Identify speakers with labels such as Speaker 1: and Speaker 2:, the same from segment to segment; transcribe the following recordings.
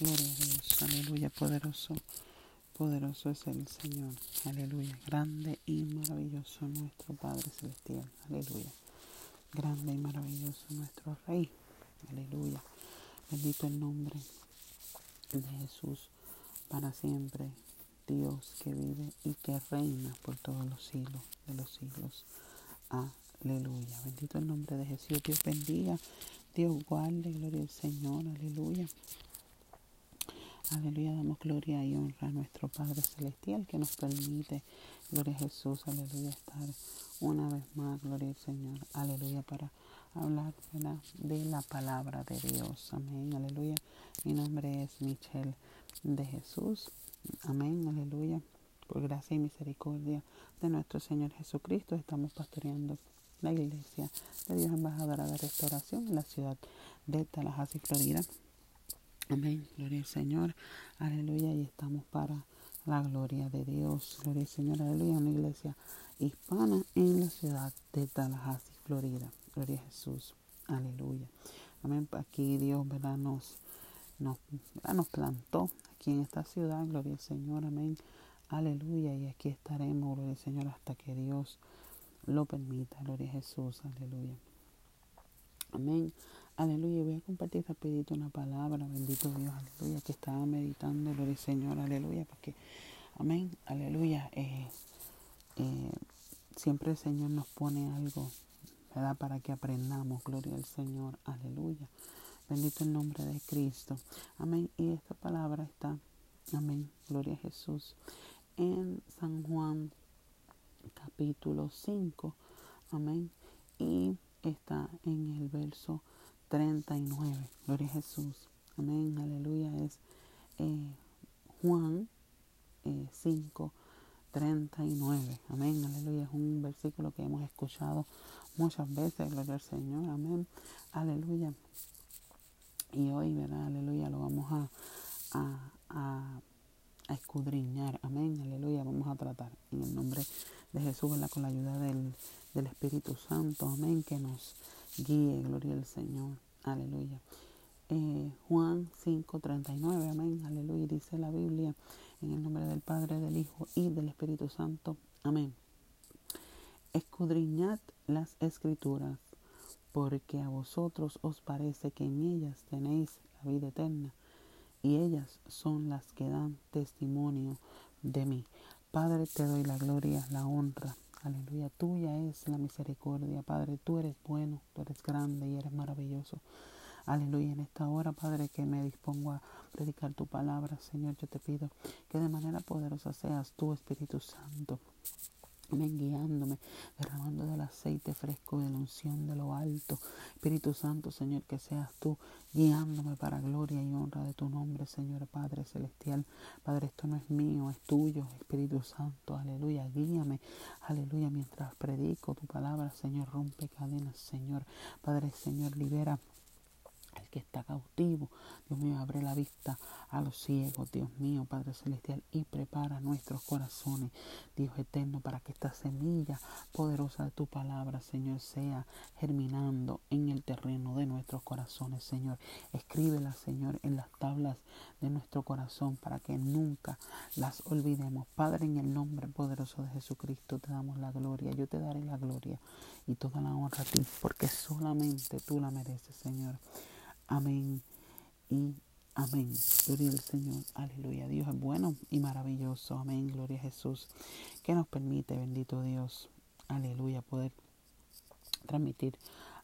Speaker 1: Gloria a Dios. Aleluya. Poderoso. Poderoso es el Señor. Aleluya. Grande y maravilloso nuestro Padre Celestial. Aleluya. Grande y maravilloso nuestro Rey. Aleluya. Bendito el nombre de Jesús para siempre. Dios que vive y que reina por todos los siglos de los siglos. Aleluya. Bendito el nombre de Jesús. Dios bendiga. Dios guarde. Gloria al Señor. Aleluya. Aleluya, damos gloria y honra a nuestro Padre Celestial que nos permite, gloria a Jesús, aleluya, estar una vez más, gloria al Señor, aleluya, para hablar de la palabra de Dios, amén, aleluya. Mi nombre es Michelle de Jesús, amén, aleluya. Por gracia y misericordia de nuestro Señor Jesucristo, estamos pastoreando la iglesia de Dios Embajadora de Restauración en la ciudad de Tallahassee, Florida. Amén. Gloria al Señor. Aleluya. Y estamos para la gloria de Dios. Gloria al Señor. Aleluya. Una iglesia hispana en la ciudad de Tallahassee, Florida. Gloria a Jesús. Aleluya. Amén. Aquí Dios, ¿verdad? Nos, nos, nos plantó aquí en esta ciudad. Gloria al Señor. Amén. Aleluya. Y aquí estaremos, gloria al Señor, hasta que Dios lo permita. Gloria a Jesús. Aleluya. Amén. Aleluya. Voy a compartir rapidito una palabra. Bendito Dios. Aleluya. Que estaba meditando. Gloria al Señor. Aleluya. Porque, amén. Aleluya. Eh, eh, siempre el Señor nos pone algo, ¿verdad? Para que aprendamos. Gloria al Señor. Aleluya. Bendito el nombre de Cristo. Amén. Y esta palabra está, amén. Gloria a Jesús. En San Juan capítulo 5. Amén. Y está en el verso 39. Gloria a Jesús. Amén. Aleluya. Es eh, Juan eh, 5, 39. Amén. Aleluya. Es un versículo que hemos escuchado muchas veces. Gloria al Señor. Amén. Aleluya. Y hoy, ¿verdad? Aleluya. Lo vamos a, a, a, a escudriñar. Amén. Aleluya. Vamos a tratar en el nombre de Jesús, ¿verdad? Con la ayuda del, del Espíritu Santo. Amén. Que nos guíe, gloria al Señor, aleluya. Eh, Juan 5:39, amén, aleluya, dice la Biblia, en el nombre del Padre, del Hijo y del Espíritu Santo, amén. Escudriñad las escrituras, porque a vosotros os parece que en ellas tenéis la vida eterna, y ellas son las que dan testimonio de mí. Padre, te doy la gloria, la honra, Aleluya, tuya es la misericordia, Padre. Tú eres bueno, tú eres grande y eres maravilloso. Aleluya, en esta hora, Padre, que me dispongo a predicar tu palabra, Señor, yo te pido que de manera poderosa seas tú, Espíritu Santo. Guiándome, derramando del aceite fresco de la unción de lo alto. Espíritu Santo, Señor, que seas tú guiándome para gloria y honra de tu nombre, Señor Padre Celestial. Padre, esto no es mío, es tuyo, Espíritu Santo. Aleluya, guíame. Aleluya, mientras predico tu palabra, Señor, rompe cadenas, Señor. Padre, Señor, libera el que está cautivo. Dios mío, abre la vista a los ciegos, Dios mío, Padre Celestial, y prepara nuestros corazones, Dios eterno, para que esta semilla poderosa de tu palabra, Señor, sea germinando en el terreno de nuestros corazones, Señor. Escríbela, Señor, en las tablas de nuestro corazón para que nunca las olvidemos. Padre, en el nombre poderoso de Jesucristo te damos la gloria. Yo te daré la gloria y toda la honra a ti, porque solamente tú la mereces, Señor. Amén y amén. Gloria al Señor. Aleluya. Dios es bueno y maravilloso. Amén. Gloria a Jesús. Que nos permite, bendito Dios. Aleluya. Poder transmitir.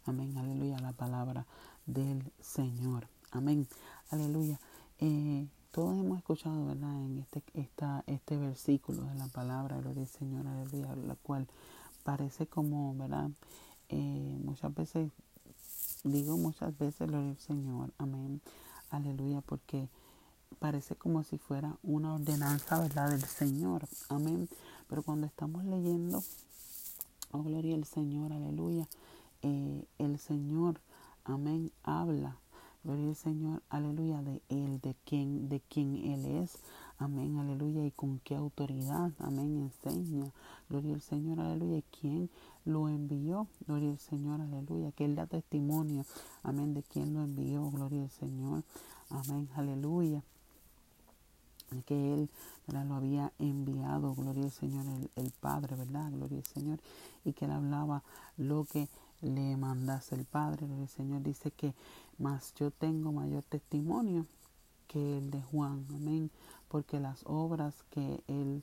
Speaker 1: Amén. Aleluya. La palabra del Señor. Amén. Aleluya. Eh, todos hemos escuchado, ¿verdad? En este, esta, este versículo de la palabra, gloria al Señor, aleluya, la cual parece como, ¿verdad? Eh, muchas veces Digo muchas veces, gloria al Señor, amén, aleluya, porque parece como si fuera una ordenanza, ¿verdad?, del Señor, amén. Pero cuando estamos leyendo, oh, gloria al Señor, aleluya, eh, el Señor, amén, habla, gloria al Señor, aleluya, de Él, de quien, de quien Él es, amén, aleluya, y con qué autoridad, amén, enseña, gloria al Señor, aleluya, y quién lo envió, gloria al Señor, aleluya, que Él da testimonio, amén, de quién lo envió, gloria al Señor, amén, aleluya, que Él lo había enviado, gloria al Señor, el, el, Padre, ¿verdad? Gloria al Señor, y que Él hablaba lo que le mandase el Padre, gloria al Señor, dice que más yo tengo mayor testimonio que el de Juan, amén, porque las obras que el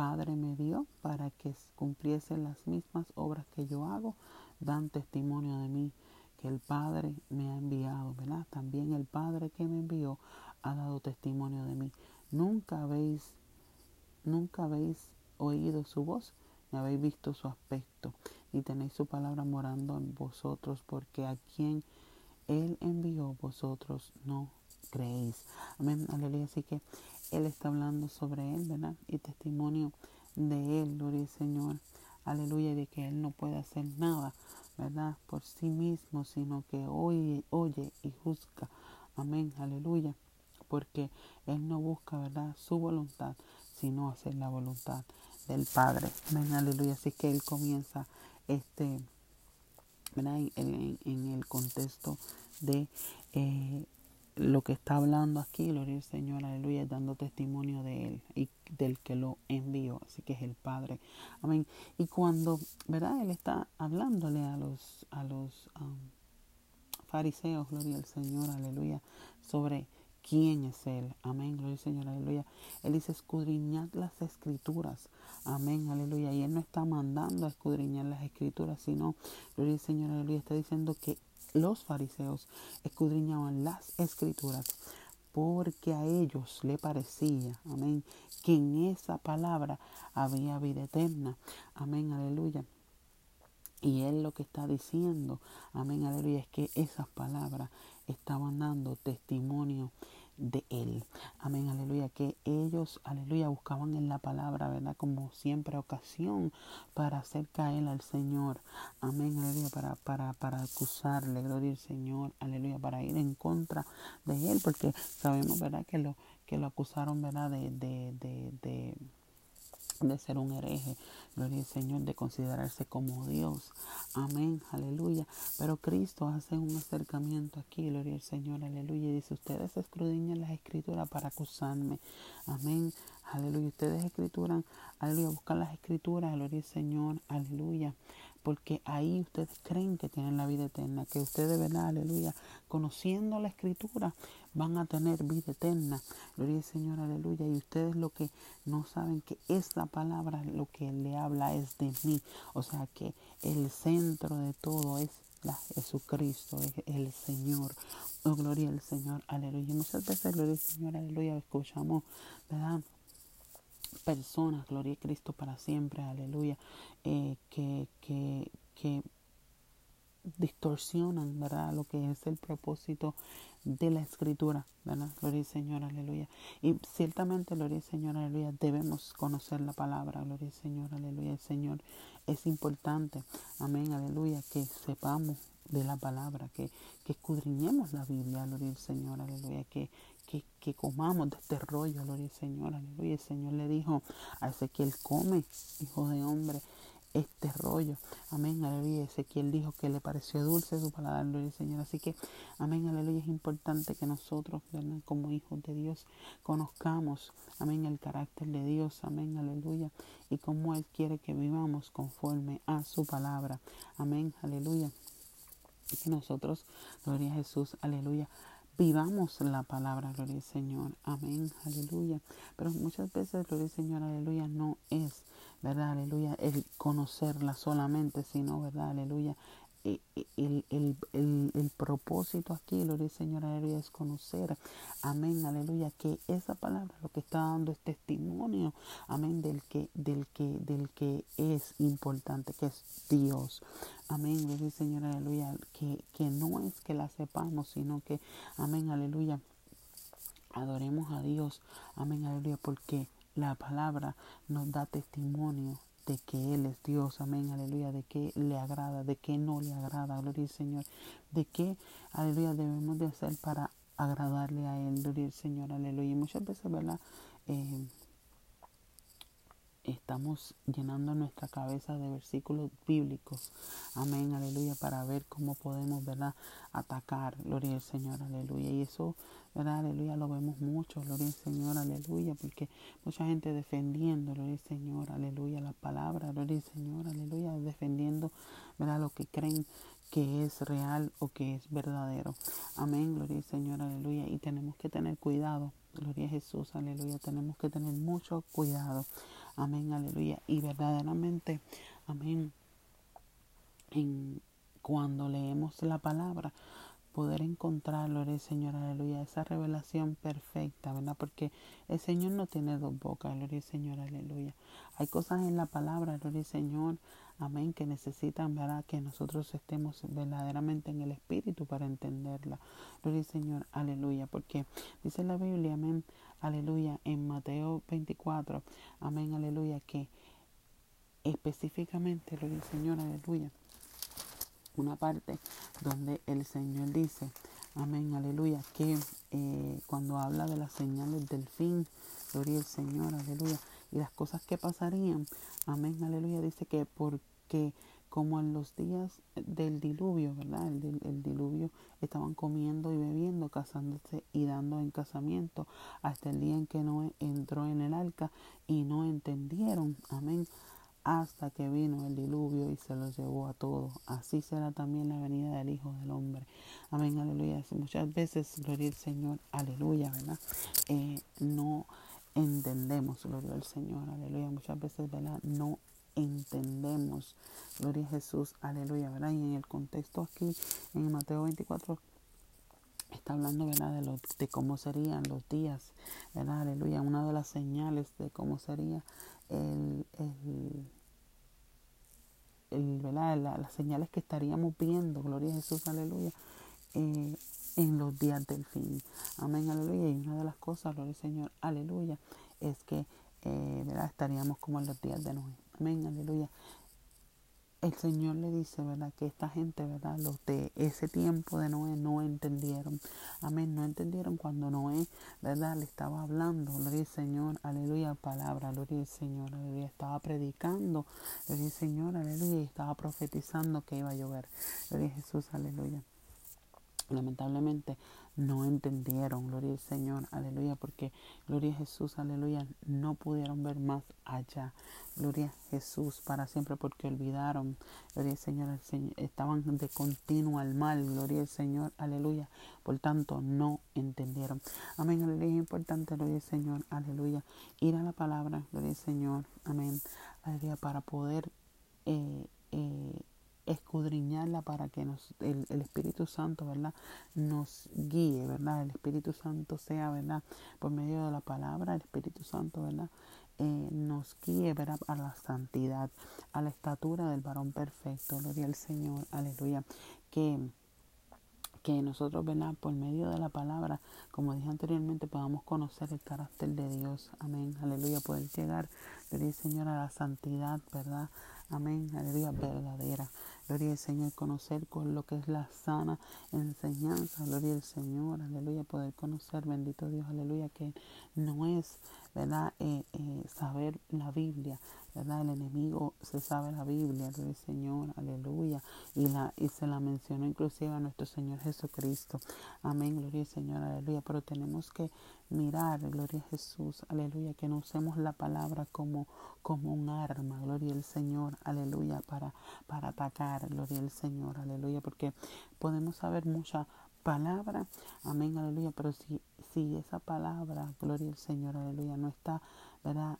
Speaker 1: Padre me dio para que cumpliese las mismas obras que yo hago, dan testimonio de mí, que el Padre me ha enviado, ¿verdad? También el Padre que me envió ha dado testimonio de mí. Nunca habéis, nunca habéis oído su voz, ni habéis visto su aspecto, ni tenéis su palabra morando en vosotros, porque a quien Él envió vosotros no creéis. Amén, aleluya. Así que Él está hablando sobre Él, ¿verdad? Y testimonio de Él, gloria al Señor. Aleluya, de que Él no puede hacer nada, ¿verdad? Por sí mismo, sino que oye, oye y juzga. Amén, aleluya porque Él no busca, ¿verdad?, su voluntad, sino hacer la voluntad del Padre. Amén, aleluya. Así que Él comienza este, ¿verdad? En, el contexto de eh, lo que está hablando aquí, gloria al Señor, aleluya, dando testimonio de Él y del que lo envió, así que es el Padre. Amén. Y cuando, ¿verdad? Él está hablándole a los, a los um, fariseos, gloria al Señor, aleluya, sobre quién es Él. Amén, gloria al Señor, aleluya. Él dice escudriñad las escrituras. Amén, aleluya. Y Él no está mandando a escudriñar las escrituras, sino, gloria al Señor, aleluya, está diciendo que los fariseos escudriñaban las escrituras porque a ellos le parecía, amén, que en esa palabra había vida eterna. Amén, aleluya. Y él lo que está diciendo, amén, aleluya, es que esas palabras estaban dando testimonio de Él. Amén, aleluya. Que ellos, aleluya, buscaban en la palabra, ¿verdad? Como siempre ocasión para hacer caer al Señor. Amén, aleluya. Para, para, para acusarle, gloria al Señor, aleluya. Para ir en contra de Él, porque sabemos, ¿verdad? Que lo, que lo acusaron, ¿verdad? de, de, de, de de ser un hereje, gloria al Señor, de considerarse como Dios. Amén, aleluya. Pero Cristo hace un acercamiento aquí, gloria al Señor, aleluya. Y dice, ustedes escudriñan las escrituras para acusarme. Amén, aleluya. Ustedes escrituran, aleluya, buscan las escrituras, gloria al Señor, aleluya porque ahí ustedes creen que tienen la vida eterna, que ustedes, ¿verdad? Aleluya, conociendo la escritura, van a tener vida eterna. Gloria al Señor, aleluya. Y ustedes lo que no saben que esta palabra lo que le habla es de mí. O sea que el centro de todo es la Jesucristo, es el Señor. Oh, gloria al Señor, aleluya. Muchas veces, gloria al Señor, aleluya, escuchamos, ¿verdad? Personas, gloria a Cristo para siempre, aleluya, eh, que, que, que distorsionan, ¿verdad? Lo que es el propósito de la escritura, ¿verdad? Gloria al Señor, aleluya. Y ciertamente, gloria al Señor, aleluya, debemos conocer la palabra, gloria al Señor, aleluya. El Señor es importante, amén, aleluya, que sepamos de la palabra, que, que escudriñemos la Biblia, gloria al Señor, aleluya, que, que, comamos de este rollo, gloria al Señor, aleluya. El Señor le dijo a Ezequiel, come, hijo de hombre, este rollo. Amén, aleluya. Ezequiel dijo que le pareció dulce su palabra, gloria Señor. Así que, amén, aleluya. Es importante que nosotros, como hijos de Dios, conozcamos, amén, el carácter de Dios, amén, aleluya. Y cómo Él quiere que vivamos conforme a su palabra. Amén, aleluya. Y que nosotros, gloria a Jesús, aleluya, vivamos la palabra, gloria al Señor, amén, aleluya. Pero muchas veces, gloria al Señor, aleluya, no es ¿verdad? Aleluya, el conocerla solamente, sino, ¿verdad? Aleluya, el, el, el, el, propósito aquí, gloria al Señor, aleluya, es conocer, amén, aleluya, que esa palabra lo que está dando es testimonio, amén, del que, del que, del que es importante, que es Dios, amén, gloria al Señor, aleluya, que, que no es que la sepamos, sino que, amén, aleluya, adoremos a Dios, amén, aleluya, porque la palabra nos da testimonio de que Él es Dios, amén, aleluya, de que le agrada, de que no le agrada, gloria al Señor, de que, aleluya, debemos de hacer para agradarle a Él, gloria al Señor, aleluya. Y muchas veces, ¿verdad? Eh, estamos llenando nuestra cabeza de versículos bíblicos. Amén, aleluya, para ver cómo podemos, ¿verdad? Atacar, gloria al Señor, aleluya. Y eso, Aleluya, lo vemos mucho, gloria al Señor, aleluya, porque mucha gente defendiendo, gloria al Señor, aleluya, la palabra, gloria al Señor, aleluya, defendiendo, ¿verdad? Lo que creen que es real o que es verdadero. Amén, gloria al Señor, aleluya. Y tenemos que tener cuidado, gloria a Jesús, aleluya. Tenemos que tener mucho cuidado. Amén, aleluya. Y verdaderamente, amén, en, cuando leemos la palabra, poder encontrar, gloria al Señor, aleluya, esa revelación perfecta, ¿verdad? Porque el Señor no tiene dos bocas, gloria Señor, aleluya. Hay cosas en la palabra, gloria Señor, amén, que necesitan, ¿verdad? Que nosotros estemos verdaderamente en el Espíritu para entenderla. Gloria Señor, aleluya, porque dice la Biblia, amén, aleluya, en Mateo 24, amén, aleluya, que específicamente, gloria Señor, aleluya, una parte donde el Señor dice, amén, aleluya, que eh, cuando habla de las señales del fin, gloria al Señor, aleluya, y las cosas que pasarían, amén, aleluya, dice que porque como en los días del diluvio, ¿verdad? El, el, diluvio estaban comiendo y bebiendo, casándose y dando en casamiento hasta el día en que Noé entró en el arca y no entendieron, amén, hasta que vino el diluvio y se los llevó a todos. Así será también la venida del Hijo del Hombre. Amén, aleluya. Muchas veces, gloria al Señor, aleluya, ¿verdad? Eh, no entendemos, gloria al Señor, aleluya. Muchas veces, ¿verdad? No entendemos, gloria a Jesús, aleluya, ¿verdad? Y en el contexto aquí, en Mateo 24, está hablando, ¿verdad? De, cómo serían los días, ¿verdad? Aleluya. Una de las señales de cómo sería el, el, el ¿verdad? las señales que estaríamos viendo, gloria a Jesús, aleluya, eh, en los días del fin. Amén, aleluya. Y una de las cosas, gloria al Señor, aleluya, es que eh, ¿verdad? estaríamos como en los días de Noé. Amén, aleluya el Señor le dice, ¿verdad? Que esta gente, ¿verdad? Los de ese tiempo de Noé no entendieron. Amén. No entendieron cuando Noé, ¿verdad? Le estaba hablando. Gloria al Señor. Aleluya. Palabra. Gloria al Señor. Aleluya. Estaba predicando. Gloria al Señor. Aleluya. Y estaba profetizando que iba a llover. Gloria a Jesús. Aleluya. Lamentablemente no entendieron, gloria al Señor, aleluya, porque gloria a Jesús, aleluya, no pudieron ver más allá. Gloria a Jesús para siempre porque olvidaron, gloria al Señor, Señor, estaban de continuo al mal, gloria al Señor, aleluya. Por tanto, no entendieron. Amén, aleluya, es importante, gloria al Señor, aleluya. Ir a la palabra, gloria al Señor, amén, aleluya, para poder eh, eh, escudriñarla para que nos, el, Espíritu Santo, ¿verdad? Nos guíe, ¿verdad? El Espíritu Santo sea, ¿verdad? Por medio de la palabra, el Espíritu Santo, ¿verdad? Eh, nos guíe, ¿verdad? A la santidad, a la estatura del varón perfecto, gloria al Señor, aleluya. Que que nosotros, ¿verdad? Por medio de la palabra, como dije anteriormente, podamos conocer el carácter de Dios. Amén. Aleluya. Poder llegar, gloria al Señor, a la santidad, ¿verdad? Amén. Aleluya. Verdadera. Gloria al Señor, conocer con lo que es la sana enseñanza. Gloria al Señor, aleluya, poder conocer, bendito Dios, aleluya, que no es, ¿verdad? Eh, eh, saber la Biblia, ¿verdad? El enemigo se sabe la Biblia, gloria Señor, aleluya. Y, la, y se la mencionó inclusive a nuestro Señor Jesucristo. Amén, gloria al Señor, aleluya. Pero tenemos que mirar, gloria a Jesús, aleluya, que no usemos la palabra como, como un arma, gloria al Señor, aleluya, para, para atacar, gloria al Señor, aleluya, porque podemos saber mucha palabra, amén, aleluya, pero si, si esa palabra, gloria al Señor, aleluya, no está, ¿verdad?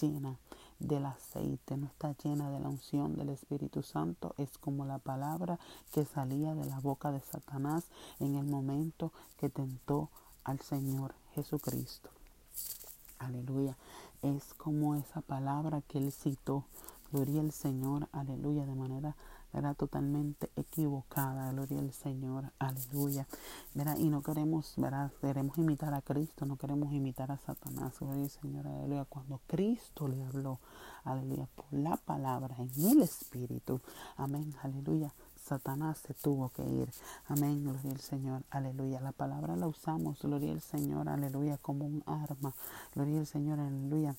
Speaker 1: llena del aceite, no está llena de la unción del Espíritu Santo, es como la palabra que salía de la boca de Satanás en el momento que tentó al Señor Jesucristo. Aleluya. Es como esa palabra que él citó. Gloria al Señor. Aleluya. De manera era totalmente equivocada. Gloria al Señor. Aleluya. ¿verdad? Y no queremos, ¿verdad? queremos imitar a Cristo, no queremos imitar a Satanás. Gloria al Señor. Aleluya. Cuando Cristo le habló, aleluya, por la palabra en el Espíritu. Amén. Aleluya. Satanás se tuvo que ir. Amén, gloria al Señor, aleluya. La palabra la usamos, gloria al Señor, aleluya, como un arma. Gloria al Señor, aleluya.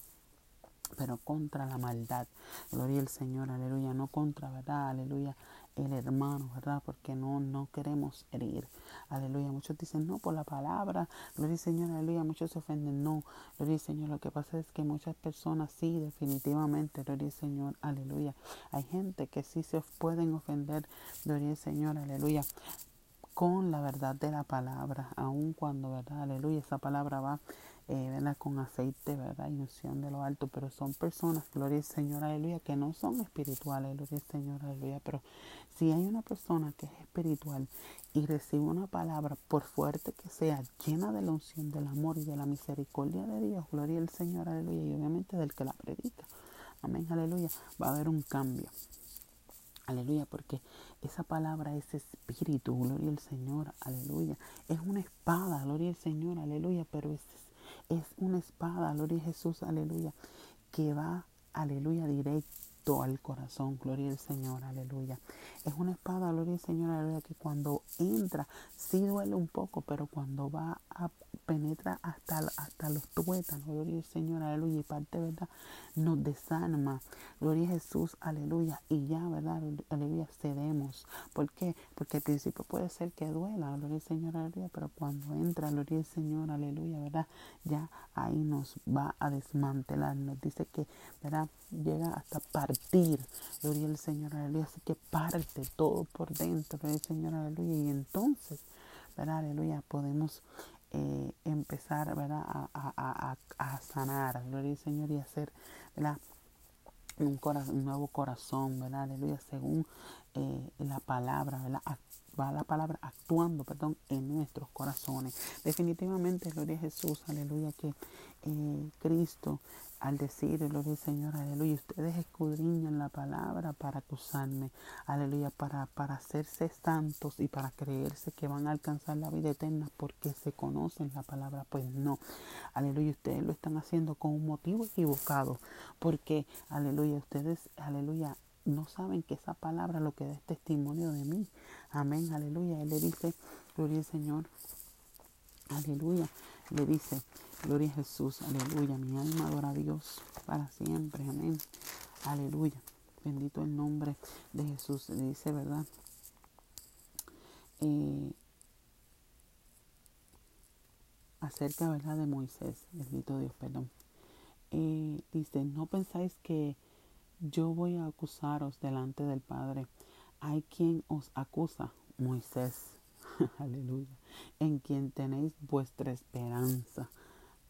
Speaker 1: Pero contra la maldad. Gloria al Señor, aleluya, no contra, ¿verdad? Aleluya, el hermano, ¿verdad? Porque no, no queremos herir. Aleluya. Muchos dicen no por la palabra. Gloria al Señor, aleluya. Muchos se ofenden. No, gloria al Señor. Lo que pasa es que muchas personas sí, definitivamente, gloria al Señor, aleluya. Hay gente que sí se pueden ofender, gloria al Señor, aleluya con la verdad de la palabra, aun cuando, ¿verdad? Aleluya, esa palabra va eh, con aceite, ¿verdad? Y unción de lo alto, pero son personas, gloria al Señor, aleluya, que no son espirituales, gloria al Señor, aleluya, pero si hay una persona que es espiritual y recibe una palabra, por fuerte que sea, llena de la unción, del amor y de la misericordia de Dios, gloria al Señor, aleluya, y obviamente del que la predica, amén, aleluya, va a haber un cambio. Aleluya, porque esa palabra es espíritu, gloria al Señor, aleluya. Es una espada, gloria al Señor, aleluya, pero es es una espada, gloria a Jesús, aleluya, que va, aleluya, directo al corazón, gloria al Señor, aleluya. Es una espada, gloria al Señor, aleluya, que cuando entra, sí duele un poco, pero cuando va a penetra hasta, hasta los tuétanos, gloria al Señor, aleluya, y parte, ¿verdad? Nos desarma, gloria a Jesús, aleluya, y ya, ¿verdad? Aleluya, cedemos. ¿Por qué? Porque al principio puede ser que duela, gloria al Señor, aleluya, pero cuando entra, gloria al Señor, aleluya, ¿verdad? Ya ahí nos va a desmantelar, nos dice que, ¿verdad? Llega hasta partir, gloria al Señor, aleluya, así que parte todo por dentro, gloria al Señor, aleluya, y entonces, ¿verdad? Aleluya, podemos eh, empezar ¿verdad? A, a, a, sanar, gloria al Señor, y hacer ¿verdad? Un, corazón, un nuevo corazón, ¿verdad? Aleluya, según eh, la palabra, ¿verdad? Va la palabra actuando, perdón, en nuestros corazones. Definitivamente, gloria a Jesús, aleluya, que eh, Cristo al decir, gloria al Señor, aleluya, ustedes escudriñan la palabra para acusarme, aleluya, para, para hacerse santos y para creerse que van a alcanzar la vida eterna porque se conocen la palabra, pues no, aleluya, ustedes lo están haciendo con un motivo equivocado, porque, aleluya, ustedes, aleluya, no saben que esa palabra lo que da es testimonio de mí, amén, aleluya, él le dice, gloria al Señor, aleluya, le dice, Gloria a Jesús, aleluya. Mi alma adora a Dios para siempre, amén. Aleluya. Bendito el nombre de Jesús. Le dice, ¿verdad? Eh, acerca, ¿verdad? De Moisés. Bendito Dios, perdón. Eh, dice, no pensáis que yo voy a acusaros delante del Padre. Hay quien os acusa, Moisés. Aleluya. En quien tenéis vuestra esperanza.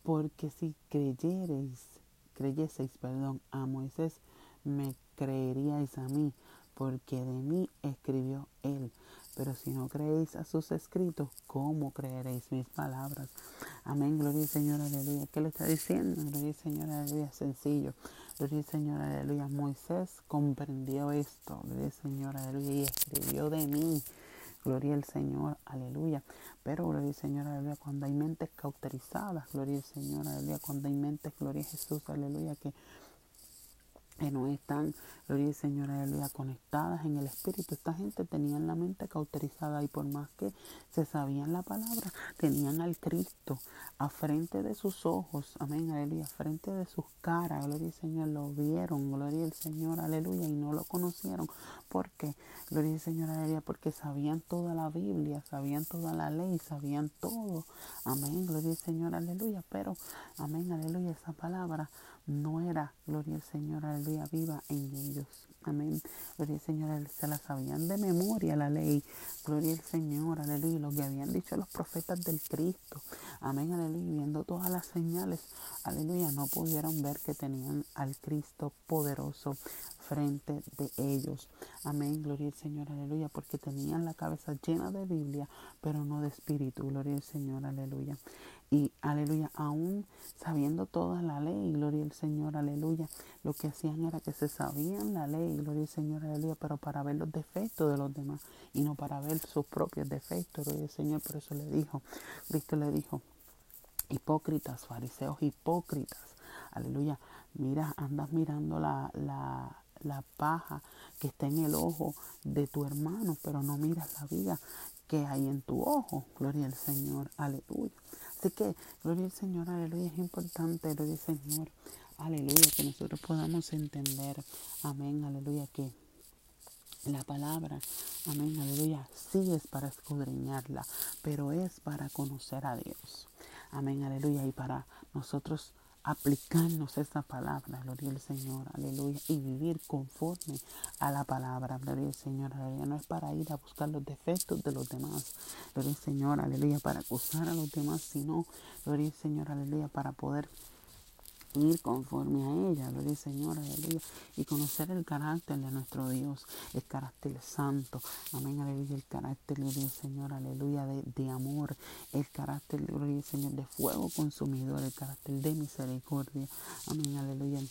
Speaker 1: Porque si creyereis, creyeseis, perdón, a Moisés, me creeríais a mí, porque de mí escribió él. Pero si no creéis a sus escritos, ¿cómo creeréis mis palabras? Amén, gloria al Señor, aleluya. ¿Qué le está diciendo? Gloria al Señor, aleluya, sencillo. Gloria al Señor, aleluya. Moisés comprendió esto, gloria al Señor, aleluya, y escribió de mí. Gloria al Señor, aleluya. Pero, gloria al Señor, aleluya, cuando hay mentes cauterizadas, gloria al Señor, aleluya, cuando hay mentes, gloria Jesús, aleluya, que que no están, gloria al Señor, aleluya, conectadas en el Espíritu. Esta gente tenía la mente cauterizada y por más que se sabían la palabra, tenían al Cristo a frente de sus ojos, amén, aleluya, frente de sus caras, gloria al Señor, lo vieron, gloria al Señor, aleluya, y no lo conocieron. ¿Por qué? Gloria al Señor, aleluya, porque sabían toda la Biblia, sabían toda la ley, sabían todo, amén, gloria al Señor, aleluya, pero, amén, aleluya, esa palabra no era, gloria al Señor, aleluya, viva en ellos. Amén. Gloria al Señor, se la sabían de memoria la ley. Gloria al Señor, aleluya. Lo que habían dicho los profetas del Cristo. Amén, aleluya. Viendo todas las señales, aleluya, no pudieron ver que tenían al Cristo poderoso frente de ellos. Amén, gloria al Señor, aleluya, porque tenían la cabeza llena de Biblia, pero no de espíritu, gloria al Señor, aleluya. Y aleluya, aún sabiendo toda la ley, gloria al Señor, aleluya, lo que hacían era que se sabían la ley, gloria al Señor, aleluya, pero para ver los defectos de los demás y no para ver sus propios defectos, gloria al Señor, por eso le dijo, Cristo le dijo, hipócritas, fariseos hipócritas, aleluya, mira, andas mirando la, la, la paja que está en el ojo de tu hermano, pero no miras la vida que hay en tu ojo. Gloria al Señor, aleluya. Así que, gloria al Señor, aleluya, es importante, gloria al Señor, aleluya, que nosotros podamos entender, amén, aleluya, que la palabra, amén, aleluya, sí es para escudriñarla, pero es para conocer a Dios. Amén, aleluya, y para nosotros aplicarnos esa palabra, gloria al Señor, aleluya, y vivir conforme a la palabra, gloria al Señor, aleluya. No es para ir a buscar los defectos de los demás, gloria al Señor, aleluya, para acusar a los demás, sino, gloria al Señor, aleluya, para poder ir conforme a ella, gloria Señor, aleluya, y conocer el carácter de nuestro Dios, el carácter santo, amén, aleluya, el carácter, gloria Señor, aleluya, de, de amor, el carácter, gloria Señor, de fuego consumidor, el carácter de misericordia, amén, aleluya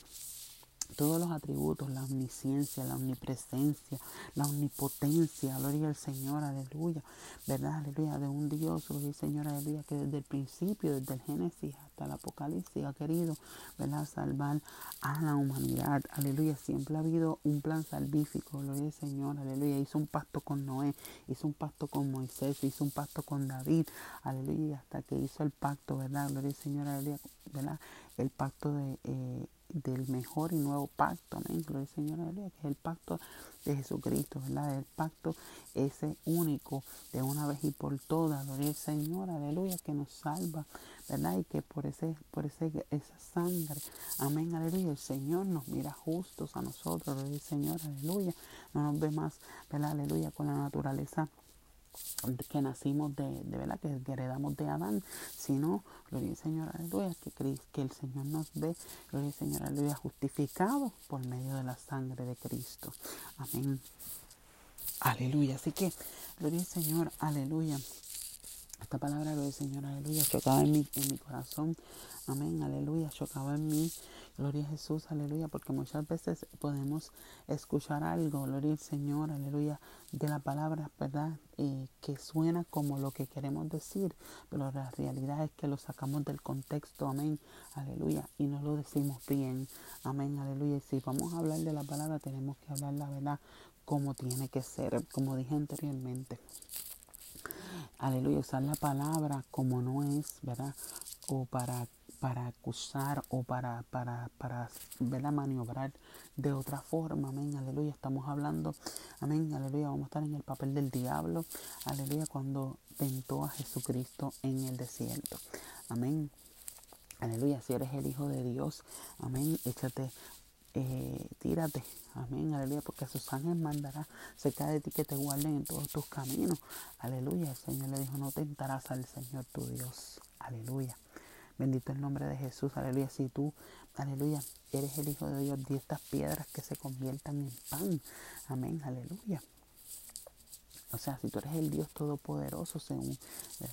Speaker 1: todos los atributos, la omnisciencia, la omnipresencia, la omnipotencia, gloria al Señor, aleluya, ¿verdad? Aleluya, de un Dios, gloria al Señor, aleluya, que desde el principio, desde el Génesis hasta el Apocalipsis ha querido, ¿verdad? Salvar a la humanidad, aleluya, siempre ha habido un plan salvífico, gloria al Señor, aleluya, hizo un pacto con Noé, hizo un pacto con Moisés, hizo un pacto con David, aleluya, hasta que hizo el pacto, ¿verdad? Gloria al Señor, aleluya, ¿verdad? El pacto de... Eh, del mejor y nuevo pacto, amén, gloria al Señor, aleluya, que es el pacto de Jesucristo, ¿verdad? El pacto ese único de una vez y por todas, gloria al Señor, aleluya, que nos salva, ¿verdad? Y que por ese, por ese, esa sangre, amén, aleluya, el Señor nos mira justos a nosotros, gloria al Señor, aleluya, no nos ve más, ¿verdad? Aleluya, con la naturaleza que nacimos de, de verdad, que heredamos de Adán, sino, gloria al Señor, aleluya, que, que el Señor nos ve, gloria al Señor, aleluya, justificado por medio de la sangre de Cristo. Amén. Aleluya. Así que, gloria al Señor, aleluya. Esta palabra, al Señor, aleluya, chocaba en mi, en mi corazón. Amén, aleluya, chocaba en mí. Gloria a Jesús, aleluya, porque muchas veces podemos escuchar algo, gloria al Señor, aleluya, de la palabra, ¿verdad? Eh, que suena como lo que queremos decir, pero la realidad es que lo sacamos del contexto, amén, aleluya, y no lo decimos bien, amén, aleluya. Y si vamos a hablar de la palabra, tenemos que hablar la verdad como tiene que ser, como dije anteriormente. Aleluya, usar la palabra como no es, ¿verdad? O para para acusar o para, para, para maniobrar de otra forma. Amén, aleluya. Estamos hablando, amén, aleluya. Vamos a estar en el papel del diablo, aleluya, cuando tentó a Jesucristo en el desierto. Amén. Aleluya, si eres el Hijo de Dios, amén, échate, eh, tírate, amén, aleluya, porque sus ángeles mandará cerca de ti que te guarden en todos tus caminos, aleluya, el Señor le dijo, no tentarás al Señor tu Dios, aleluya, Bendito el nombre de Jesús, aleluya. Si tú, aleluya, eres el Hijo de Dios, di estas piedras que se conviertan en pan. Amén, aleluya. O sea, si tú eres el Dios Todopoderoso, según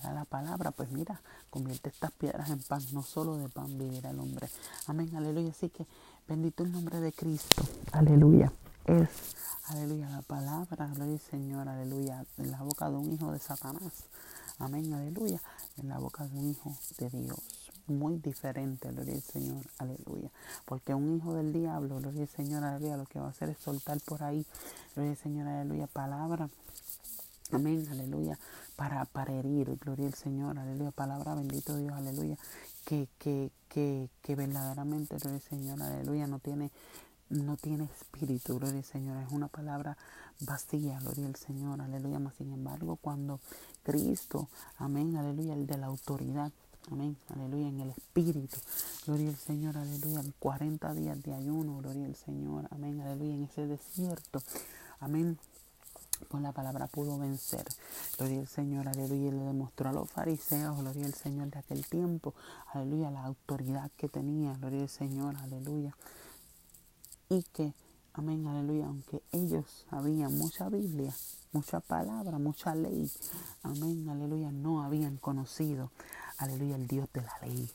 Speaker 1: da la palabra, pues mira, convierte estas piedras en pan. No solo de pan vivirá el hombre. Amén, aleluya. Así que bendito el nombre de Cristo. Aleluya. Es, aleluya, la palabra, aleluya, Señor, aleluya, en la boca de un hijo de Satanás. Amén, aleluya, en la boca de un hijo de Dios muy diferente, gloria al Señor, aleluya. Porque un hijo del diablo, gloria al Señor, aleluya, lo que va a hacer es soltar por ahí, gloria al Señor, aleluya, palabra, amén, aleluya, para, para herir, gloria al Señor, aleluya, palabra, bendito Dios, aleluya, que, que, que, que verdaderamente, gloria al Señor, aleluya, no tiene no tiene espíritu, gloria al Señor, es una palabra vacía, gloria al Señor, aleluya, más sin embargo, cuando Cristo, amén, aleluya, el de la autoridad, Amén. Aleluya. En el Espíritu. Gloria al Señor. Aleluya. 40 días de ayuno. Gloria al Señor. Amén. Aleluya. En ese desierto. Amén. Pues la palabra pudo vencer. Gloria al Señor, aleluya. Le demostró a los fariseos, gloria al Señor de aquel tiempo, aleluya, la autoridad que tenía, gloria al Señor, aleluya. Y que, amén, aleluya, aunque ellos sabían mucha Biblia, mucha palabra, mucha ley, amén, aleluya, no habían conocido, aleluya, el Dios de la ley.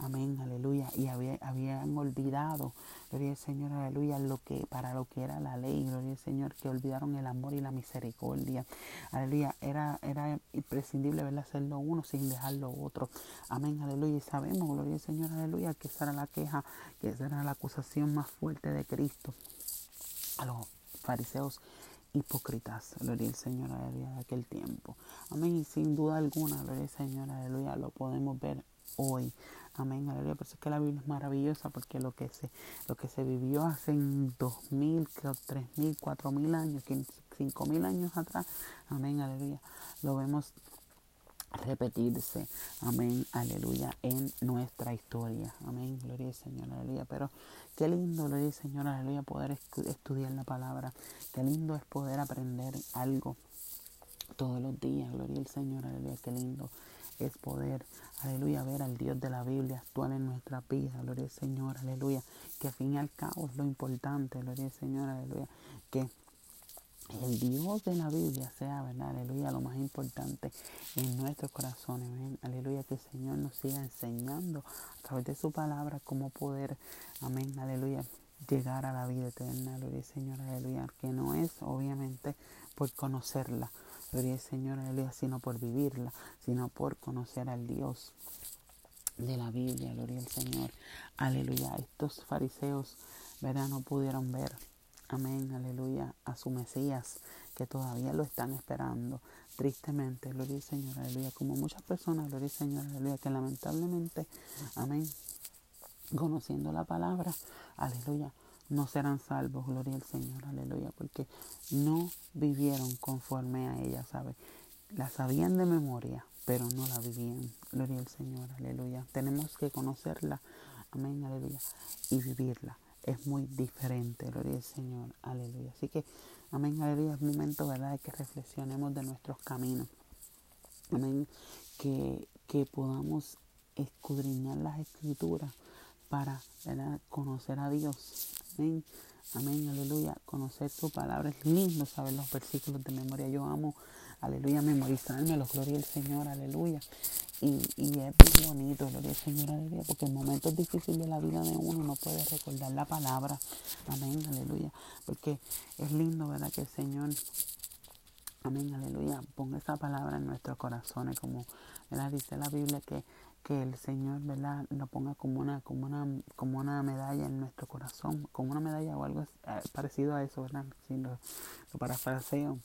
Speaker 1: Amén, aleluya. Y habían olvidado, gloria al Señor, aleluya, lo que, para lo que era la ley, gloria al Señor, que olvidaron el amor y la misericordia. Aleluya, era, era imprescindible verle hacerlo uno sin dejar lo otro. Amén, aleluya. Y sabemos, gloria al Señor, aleluya, que esa era la queja, que esa era la acusación más fuerte de Cristo a los fariseos hipócritas, gloria al Señor, aleluya, de aquel tiempo. Amén. Y sin duda alguna, gloria al Señor, aleluya, lo podemos ver hoy. Amén, aleluya. Por eso es que la Biblia es maravillosa, porque lo que se, lo que se vivió hace dos mil, tres mil, cuatro mil años, cinco mil años atrás, amén, aleluya, lo vemos repetirse, amén, aleluya, en nuestra historia, amén, gloria al Señor, aleluya, pero qué lindo, gloria al Señor, aleluya, poder estudiar la palabra, qué lindo es poder aprender algo todos los días, gloria al Señor, aleluya, qué lindo es poder, aleluya, ver al Dios de la Biblia actual en nuestra vida, gloria al Señor, aleluya, que al fin y al cabo es lo importante, gloria al Señor, aleluya, que el Dios de la Biblia sea, ¿verdad? Aleluya, lo más importante en nuestros corazones. Aleluya, que el Señor nos siga enseñando a través de su palabra cómo poder, amén, aleluya, llegar a la vida eterna, aleluya, Señor, aleluya, que no es obviamente por conocerla, gloria Señor, aleluya, sino por vivirla, sino por conocer al Dios de la Biblia, gloria al Señor, aleluya. Estos fariseos, ¿verdad? No pudieron ver amén, aleluya, a su Mesías, que todavía lo están esperando. Tristemente, gloria al Señor, aleluya, como muchas personas, gloria al Señor, aleluya, que lamentablemente, amén, conociendo la palabra, aleluya, no serán salvos, gloria al Señor, aleluya, porque no vivieron conforme a ella, ¿sabe? La sabían de memoria, pero no la vivían, gloria al Señor, aleluya. Tenemos que conocerla, amén, aleluya, y vivirla es muy diferente, gloria al Señor, aleluya. Así que, amén, aleluya, es momento, ¿verdad?, de que reflexionemos de nuestros caminos. Amén, que, que podamos escudriñar las escrituras para ¿verdad? conocer a Dios. Amén, amén, aleluya, conocer su palabra. Es lindo saber los versículos de memoria. Yo amo, aleluya, memorizarme los gloria al Señor, aleluya. Y, y es muy bonito, gloria al Señor, aleluya, porque en momentos difíciles de la vida de uno no puede recordar la palabra. Amén, aleluya. Porque es lindo, ¿verdad? Que el Señor, amén, aleluya, ponga esa palabra en nuestros corazones, como ¿verdad? dice la Biblia que, que el Señor, ¿verdad? Lo ponga como una, como una, como una medalla en nuestro corazón, como una medalla o algo eh, parecido a eso, ¿verdad? Si lo, lo parafraseo.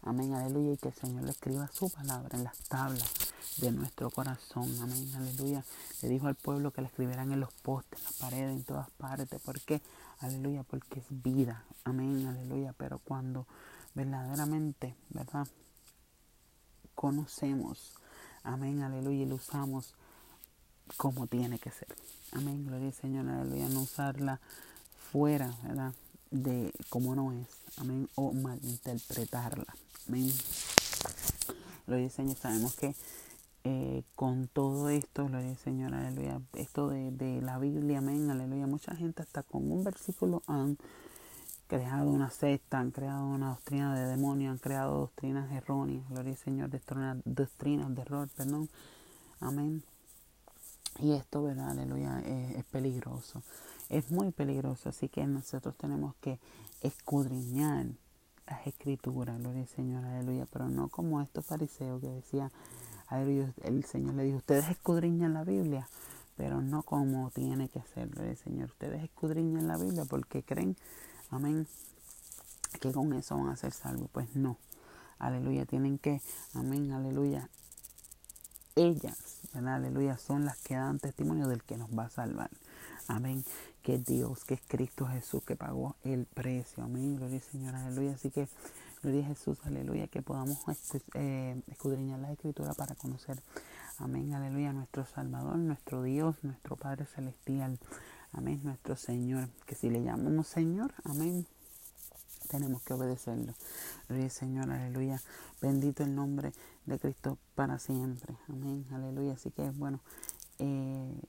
Speaker 1: Amén, aleluya, y que el Señor le escriba su palabra en las tablas de nuestro corazón. Amén, aleluya. Le dijo al pueblo que le escribieran en los postes, en las paredes, en todas partes. ¿Por qué? Aleluya, porque es vida. Amén, aleluya. Pero cuando verdaderamente, ¿verdad? Conocemos, amén, aleluya, y lo usamos como tiene que ser. Amén, gloria al Señor, aleluya. No usarla fuera, ¿verdad? De como no es. Amén, o malinterpretarla. Amén. Gloria al Señor, sabemos que eh, con todo esto, gloria al Señor, aleluya, esto de, de, la Biblia, amén, aleluya, mucha gente hasta con un versículo han creado una secta, han creado una doctrina de demonio, han creado doctrinas erróneas, gloria al Señor, doctrinas, de error, perdón, amén. Y esto, ¿verdad? Aleluya, es, es peligroso, es muy peligroso, así que nosotros tenemos que escudriñar las escrituras, gloria al Señor, aleluya, pero no como estos fariseos que decían, el Señor le dijo, ustedes escudriñan la Biblia, pero no como tiene que ser el Señor. Ustedes escudriñan la Biblia porque creen, amén, que con eso van a ser salvos. Pues no, aleluya, tienen que, amén, aleluya. Ellas, ¿verdad? aleluya, son las que dan testimonio del que nos va a salvar. Amén. Que Dios, que es Cristo Jesús que pagó el precio. Amén. Gloria al Señor. Aleluya. Así que Gloria a Jesús, aleluya, que podamos eh, escudriñar la escritura para conocer, amén, aleluya, nuestro Salvador, nuestro Dios, nuestro Padre Celestial, amén, nuestro Señor, que si le llamamos Señor, amén, tenemos que obedecerlo. Gloria Señor, aleluya, bendito el nombre de Cristo para siempre, amén, aleluya, así que bueno, eh,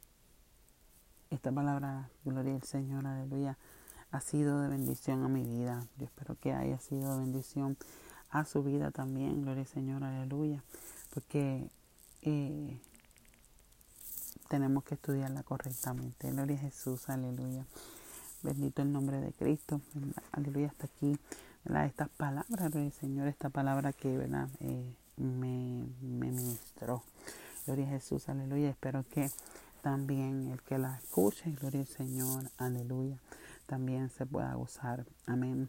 Speaker 1: esta palabra, gloria al Señor, aleluya, ha sido de bendición a mi vida. Yo espero que haya sido de bendición a su vida también. Gloria al Señor, aleluya. Porque eh, tenemos que estudiarla correctamente. Gloria a Jesús, aleluya. Bendito el nombre de Cristo. Aleluya, hasta aquí. Estas palabras, gloria Señor, esta palabra que ¿verdad? Eh, me, me ministró. Gloria a Jesús, aleluya. Espero que también el que la escuche, gloria al Señor, aleluya también se pueda gozar. Amén.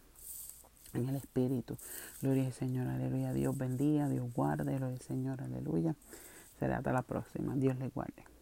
Speaker 1: en el Espíritu. Gloria al Señor, aleluya. Dios bendiga, Dios guarde, gloria al Señor, aleluya. Será hasta la próxima. Dios le guarde.